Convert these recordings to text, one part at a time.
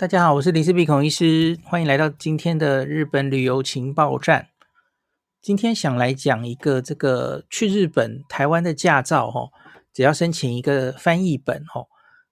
大家好，我是林氏璧孔医师，欢迎来到今天的日本旅游情报站。今天想来讲一个这个去日本、台湾的驾照哦，只要申请一个翻译本哦，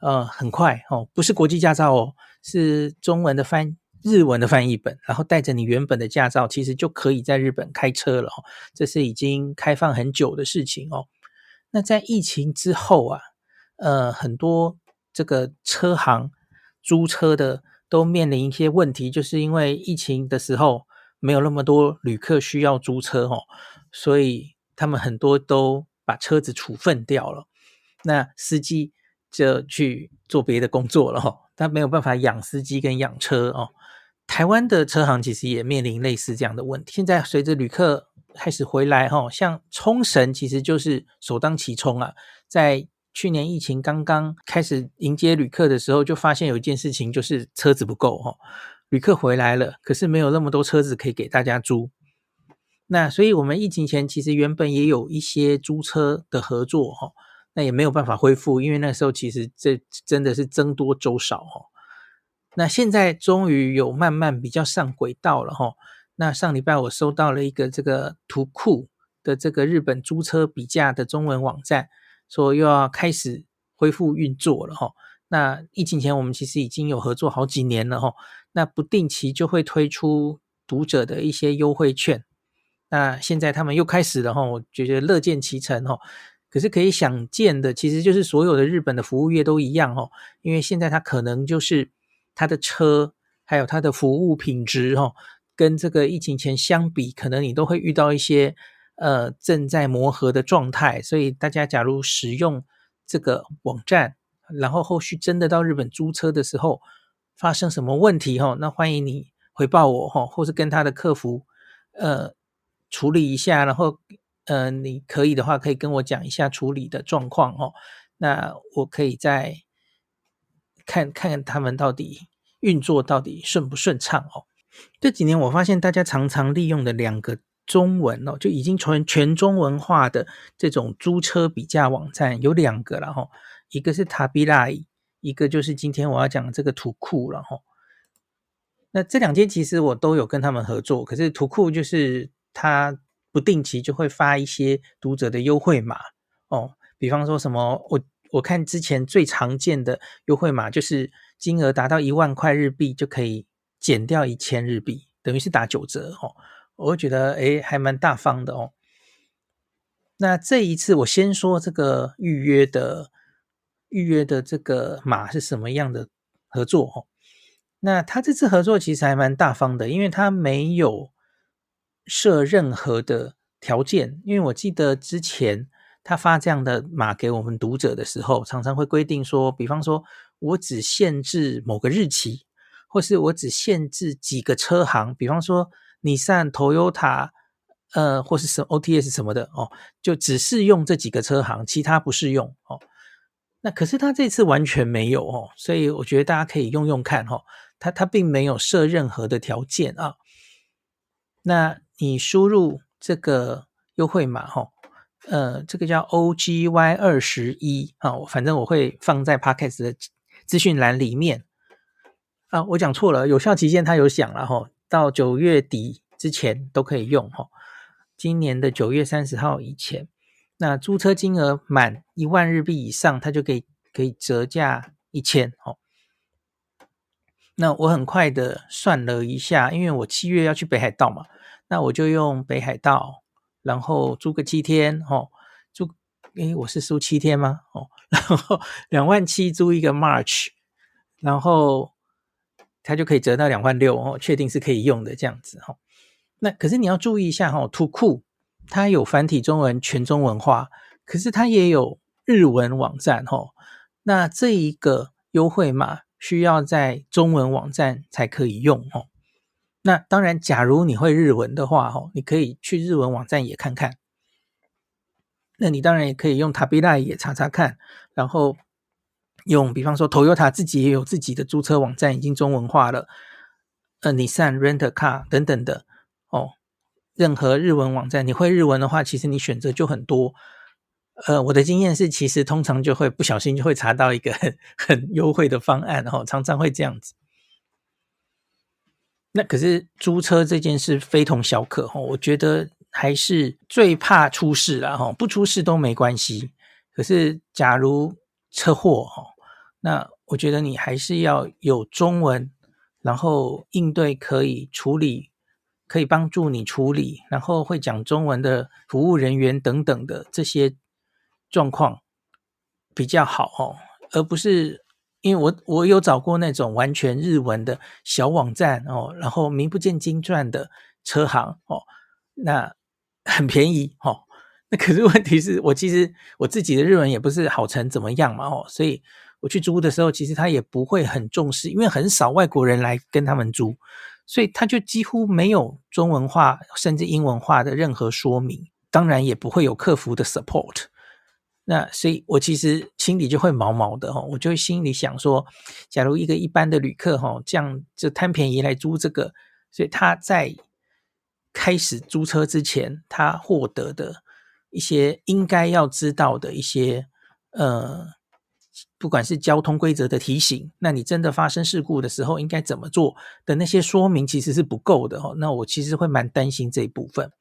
呃，很快哦，不是国际驾照哦，是中文的翻日文的翻译本，然后带着你原本的驾照，其实就可以在日本开车了哦。这是已经开放很久的事情哦。那在疫情之后啊，呃，很多这个车行。租车的都面临一些问题，就是因为疫情的时候没有那么多旅客需要租车哦，所以他们很多都把车子处分掉了，那司机就去做别的工作了哈，他没有办法养司机跟养车哦。台湾的车行其实也面临类似这样的问题，现在随着旅客开始回来哈，像冲绳其实就是首当其冲啊，在。去年疫情刚刚开始迎接旅客的时候，就发现有一件事情，就是车子不够哈。旅客回来了，可是没有那么多车子可以给大家租。那所以我们疫情前其实原本也有一些租车的合作哈，那也没有办法恢复，因为那时候其实这真的是僧多粥少哈。那现在终于有慢慢比较上轨道了哈。那上礼拜我收到了一个这个图库的这个日本租车比价的中文网站。说又要开始恢复运作了哈，那疫情前我们其实已经有合作好几年了哈，那不定期就会推出读者的一些优惠券，那现在他们又开始了哈，我觉得乐见其成哈。可是可以想见的，其实就是所有的日本的服务业都一样哈，因为现在它可能就是它的车还有它的服务品质哈，跟这个疫情前相比，可能你都会遇到一些。呃，正在磨合的状态，所以大家假如使用这个网站，然后后续真的到日本租车的时候发生什么问题哈，那欢迎你回报我哈，或是跟他的客服呃处理一下，然后呃你可以的话可以跟我讲一下处理的状况哦，那我可以再看看他们到底运作到底顺不顺畅哦。这几年我发现大家常常利用的两个。中文哦，就已经全全中文化的这种租车比价网站有两个了哈，一个是 Tabilai，一个就是今天我要讲的这个图库了哈。那这两间其实我都有跟他们合作，可是图库就是他不定期就会发一些读者的优惠码哦，比方说什么我我看之前最常见的优惠码就是金额达到一万块日币就可以减掉一千日币，等于是打九折哦。我会觉得诶，还蛮大方的哦。那这一次我先说这个预约的预约的这个码是什么样的合作哦？那他这次合作其实还蛮大方的，因为他没有设任何的条件。因为我记得之前他发这样的码给我们读者的时候，常常会规定说，比方说我只限制某个日期，或是我只限制几个车行，比方说。你上、Toyota，呃，或是什 OTS 什么的哦，就只适用这几个车行，其他不适用哦。那可是他这次完全没有哦，所以我觉得大家可以用用看哦。他他并没有设任何的条件啊。那你输入这个优惠码哈，呃，这个叫 OGY 二十一啊，反正我会放在 Podcast 的资讯栏里面啊。我讲错了，有效期间他有讲了哈。到九月底之前都可以用哈，今年的九月三十号以前，那租车金额满一万日币以上，它就可以可以折价一千哦。那我很快的算了一下，因为我七月要去北海道嘛，那我就用北海道，然后租个七天哦，租诶，我是租七天吗？哦，然后两万七租一个 March，然后。它就可以折到两万六哦，确定是可以用的这样子哈。那可是你要注意一下哈，图库它有繁体中文全中文化，可是它也有日文网站哈。那这一个优惠码需要在中文网站才可以用哦。那当然，假如你会日文的话哈，你可以去日文网站也看看。那你当然也可以用 Tabelog 也查查看，然后。用，比方说，Toyota 自己也有自己的租车网站，已经中文化了。呃，Nissan Rent a Car 等等的哦，任何日文网站，你会日文的话，其实你选择就很多。呃，我的经验是，其实通常就会不小心就会查到一个很 很优惠的方案，哦，常常会这样子。那可是租车这件事非同小可哈，我觉得还是最怕出事了哈，不出事都没关系。可是假如车祸哈，那我觉得你还是要有中文，然后应对可以处理，可以帮助你处理，然后会讲中文的服务人员等等的这些状况比较好哦，而不是。因为我我有找过那种完全日文的小网站哦，然后名不见经传的车行哦，那 很便宜哦。那可是问题是我其实我自己的日文也不是好成怎么样嘛哦，所以我去租的时候，其实他也不会很重视，因为很少外国人来跟他们租，所以他就几乎没有中文化甚至英文化的任何说明，当然也不会有客服的 support。那所以，我其实心里就会毛毛的哈，我就心里想说，假如一个一般的旅客哈，这样就贪便宜来租这个，所以他在开始租车之前，他获得的一些应该要知道的一些呃，不管是交通规则的提醒，那你真的发生事故的时候应该怎么做的那些说明，其实是不够的哦。那我其实会蛮担心这一部分。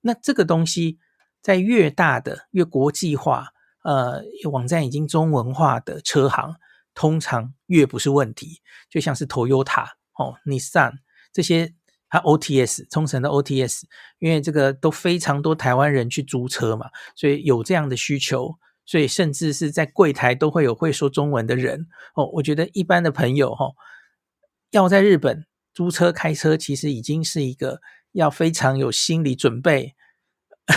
那这个东西在越大的越国际化。呃，网站已经中文化的车行，通常越不是问题。就像是 Toyota 哦、Nissan 这些，它 OTS 冲绳的 OTS，因为这个都非常多台湾人去租车嘛，所以有这样的需求，所以甚至是在柜台都会有会说中文的人哦。我觉得一般的朋友哈、哦，要在日本租车开车，其实已经是一个要非常有心理准备。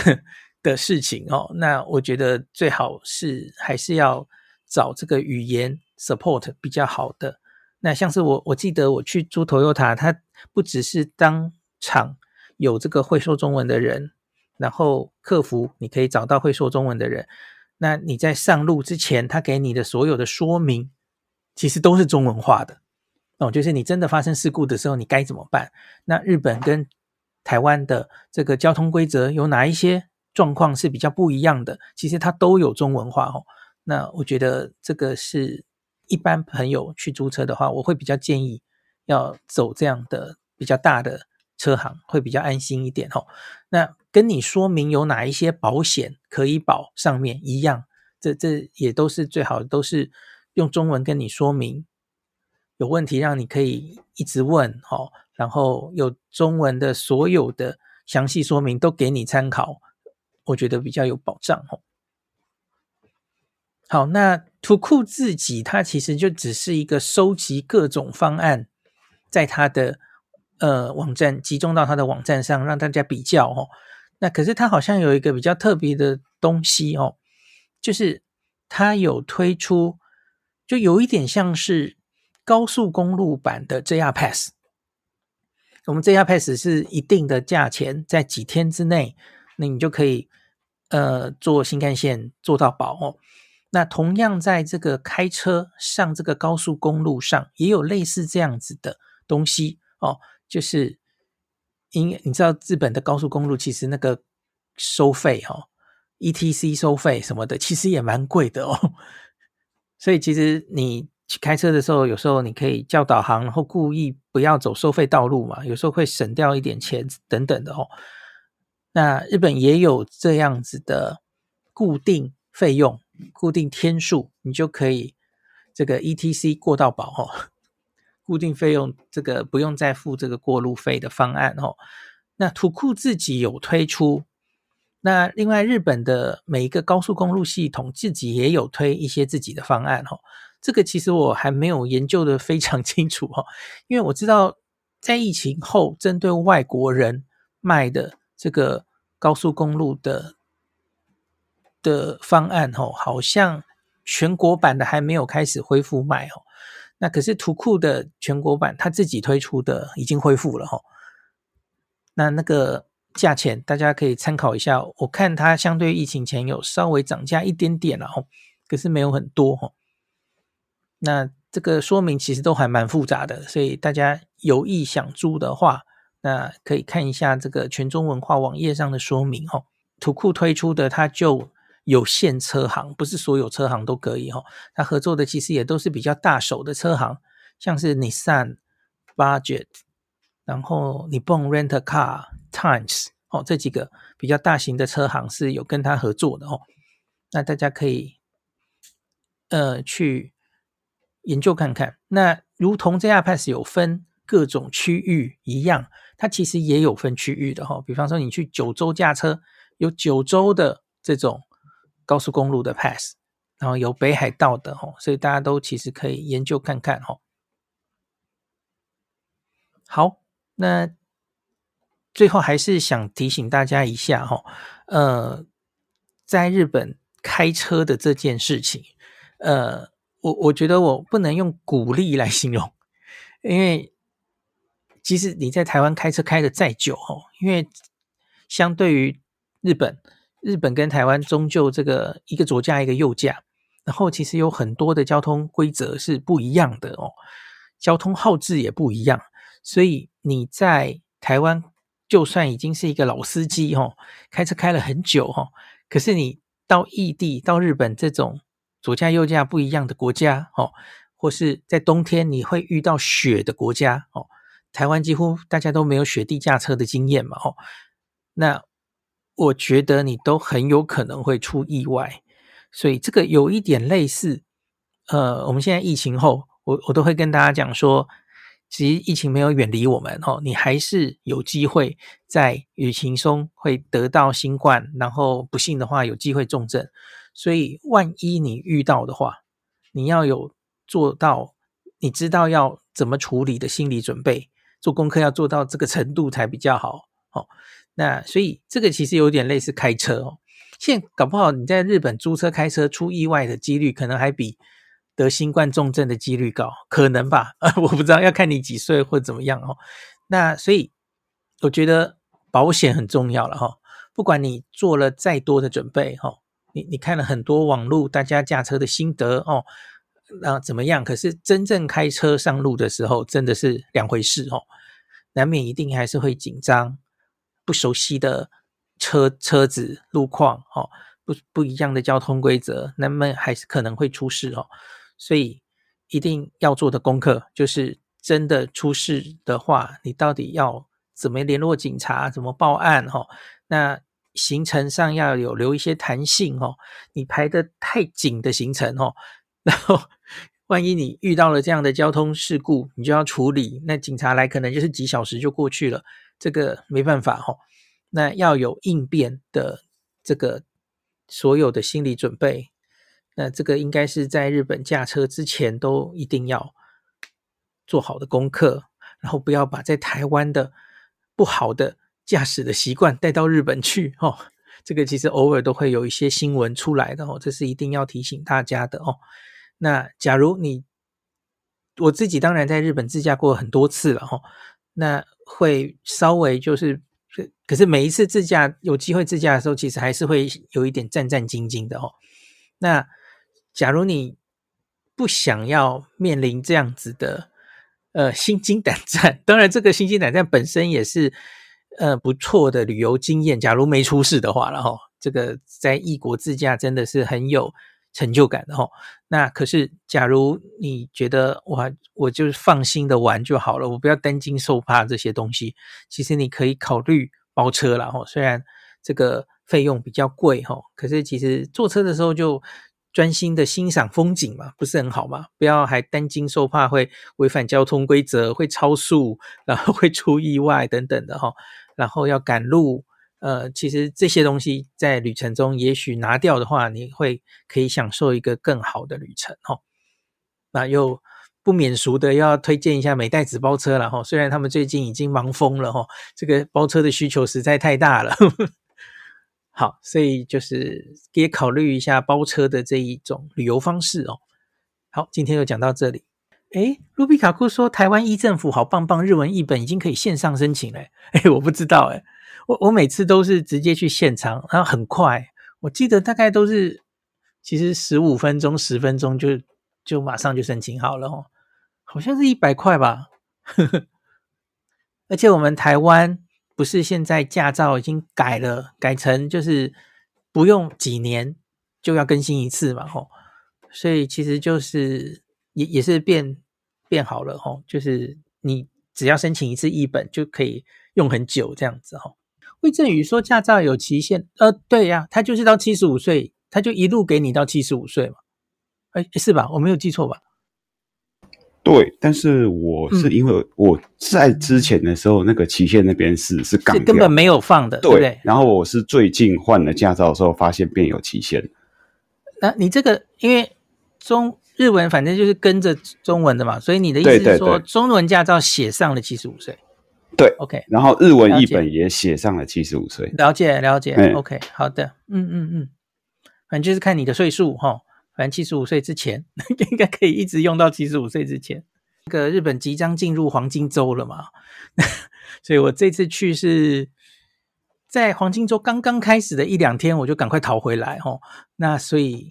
的事情哦，那我觉得最好是还是要找这个语言 support 比较好的。那像是我，我记得我去租 Toyota，它不只是当场有这个会说中文的人，然后客服你可以找到会说中文的人。那你在上路之前，他给你的所有的说明，其实都是中文化的哦。就是你真的发生事故的时候，你该怎么办？那日本跟台湾的这个交通规则有哪一些？状况是比较不一样的，其实它都有中文化哦。那我觉得这个是一般朋友去租车的话，我会比较建议要走这样的比较大的车行，会比较安心一点哦。那跟你说明有哪一些保险可以保，上面一样，这这也都是最好，都是用中文跟你说明，有问题让你可以一直问哦，然后有中文的所有的详细说明都给你参考。我觉得比较有保障哦。好，那图库自己它其实就只是一个收集各种方案，在它的呃网站集中到它的网站上，让大家比较哦。那可是它好像有一个比较特别的东西哦，就是它有推出，就有一点像是高速公路版的 JR Pass。我们 JR Pass 是一定的价钱，在几天之内，那你就可以。呃，坐新干线坐到饱哦。那同样在这个开车上这个高速公路上，也有类似这样子的东西哦。就是因你知道日本的高速公路其实那个收费、哦，ETC 收费什么的，其实也蛮贵的哦。所以其实你去开车的时候，有时候你可以叫导航，然后故意不要走收费道路嘛，有时候会省掉一点钱等等的哦。那日本也有这样子的固定费用、固定天数，你就可以这个 ETC 过到保哦。固定费用这个不用再付这个过路费的方案哦。那图库自己有推出，那另外日本的每一个高速公路系统自己也有推一些自己的方案哦。这个其实我还没有研究得非常 清楚哦，因为我知道在疫情后针对外国人卖的。这个高速公路的的方案哦，好像全国版的还没有开始恢复卖哦。那可是图库的全国版，他自己推出的已经恢复了哦。那那个价钱大家可以参考一下，我看它相对疫情前有稍微涨价一点点了哦，可是没有很多哦。那这个说明其实都还蛮复杂的，所以大家有意想租的话。那可以看一下这个全中文化网页上的说明哦。图库推出的它就有限车行，不是所有车行都可以哦。他合作的其实也都是比较大手的车行，像是 Nissan、Budget，然后 Nippon Rent a Car、Times 哦，这几个比较大型的车行是有跟他合作的哦。那大家可以呃去研究看看。那如同 JR Pass 有分各种区域一样，它其实也有分区域的哈、哦。比方说你去九州驾车，有九州的这种高速公路的 Pass，然后有北海道的哈、哦，所以大家都其实可以研究看看哈、哦。好，那最后还是想提醒大家一下哈，呃，在日本开车的这件事情，呃，我我觉得我不能用鼓励来形容，因为即使你在台湾开车开的再久哈，因为相对于日本，日本跟台湾终究这个一个左驾一个右驾，然后其实有很多的交通规则是不一样的哦，交通号志也不一样。所以你在台湾，就算已经是一个老司机哦，开车开了很久哦，可是你到异地，到日本这种左驾右驾不一样的国家哦，或是在冬天你会遇到雪的国家哦，台湾几乎大家都没有雪地驾车的经验嘛哦，那我觉得你都很有可能会出意外，所以这个有一点类似，呃，我们现在疫情后，我我都会跟大家讲说。其实疫情没有远离我们哦，你还是有机会在旅行中会得到新冠，然后不幸的话有机会重症。所以万一你遇到的话，你要有做到你知道要怎么处理的心理准备，做功课要做到这个程度才比较好哦。那所以这个其实有点类似开车哦，现在搞不好你在日本租车开车出意外的几率可能还比。得新冠重症的几率高，可能吧？呃，我不知道，要看你几岁或怎么样哦。那所以我觉得保险很重要了哈。不管你做了再多的准备哈，你你看了很多网络大家驾车的心得哦，那怎么样？可是真正开车上路的时候，真的是两回事哦。难免一定还是会紧张，不熟悉的车车子路况哦，不不一样的交通规则，那么还是可能会出事哦。所以一定要做的功课就是，真的出事的话，你到底要怎么联络警察，怎么报案？哈，那行程上要有留一些弹性哦。你排得太紧的行程哦，然后万一你遇到了这样的交通事故，你就要处理，那警察来可能就是几小时就过去了，这个没办法哈。那要有应变的这个所有的心理准备。那这个应该是在日本驾车之前都一定要做好的功课，然后不要把在台湾的不好的驾驶的习惯带到日本去哦。这个其实偶尔都会有一些新闻出来的哦，这是一定要提醒大家的哦。那假如你我自己当然在日本自驾过很多次了哦，那会稍微就是，可是每一次自驾有机会自驾的时候，其实还是会有一点战战兢兢的哦。那假如你不想要面临这样子的呃心惊胆战，当然这个心惊胆战本身也是呃不错的旅游经验。假如没出事的话，然后这个在异国自驾真的是很有成就感的哈。那可是假如你觉得哇，我就是放心的玩就好了，我不要担惊受怕这些东西，其实你可以考虑包车了哈。虽然这个费用比较贵哈，可是其实坐车的时候就。专心的欣赏风景嘛，不是很好吗？不要还担惊受怕会违反交通规则，会超速，然后会出意外等等的哈。然后要赶路，呃，其实这些东西在旅程中也许拿掉的话，你会可以享受一个更好的旅程哈。那又不免俗的要推荐一下美代子包车了哈。虽然他们最近已经忙疯了哈，这个包车的需求实在太大了。好，所以就是也考虑一下包车的这一种旅游方式哦。好，今天就讲到这里。诶，卢比卡库说台湾一政府好棒棒，日文译本已经可以线上申请了。诶，我不知道诶，我我每次都是直接去现场，然后很快，我记得大概都是其实十五分钟、十分钟就就马上就申请好了哦，好像是一百块吧。而且我们台湾。不是现在驾照已经改了，改成就是不用几年就要更新一次嘛，吼，所以其实就是也也是变变好了，吼，就是你只要申请一次一本就可以用很久这样子吼。魏振宇说驾照有期限，呃，对呀，他就是到七十五岁，他就一路给你到七十五岁嘛，哎，是吧？我没有记错吧？对，但是我是因为我在之前的时候，嗯、那个期限那边是是港根本没有放的，对，对不对？然后我是最近换了驾照的时候，发现变有期限。那你这个因为中日文反正就是跟着中文的嘛，所以你的意思是说，中文驾照写上了七十五岁？对，OK。然后日文译本也写上了七十五岁。了解了解，嗯，OK，好的，嗯嗯嗯，反正就是看你的岁数哈。反正七十五岁之前，应该可以一直用到七十五岁之前。这个日本即将进入黄金周了嘛，所以我这次去是在黄金周刚刚开始的一两天，我就赶快逃回来哦。那所以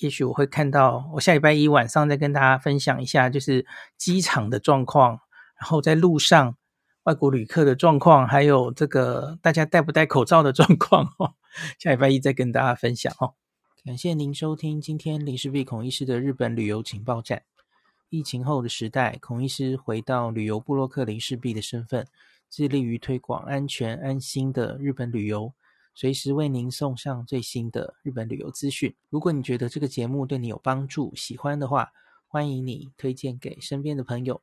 也许我会看到，我下礼拜一晚上再跟大家分享一下，就是机场的状况，然后在路上外国旅客的状况，还有这个大家戴不戴口罩的状况哦。下礼拜一再跟大家分享哦。感谢您收听今天林氏璧孔医师的日本旅游情报站。疫情后的时代，孔医师回到旅游部落客林氏璧的身份，致力于推广安全安心的日本旅游，随时为您送上最新的日本旅游资讯。如果你觉得这个节目对你有帮助，喜欢的话，欢迎你推荐给身边的朋友，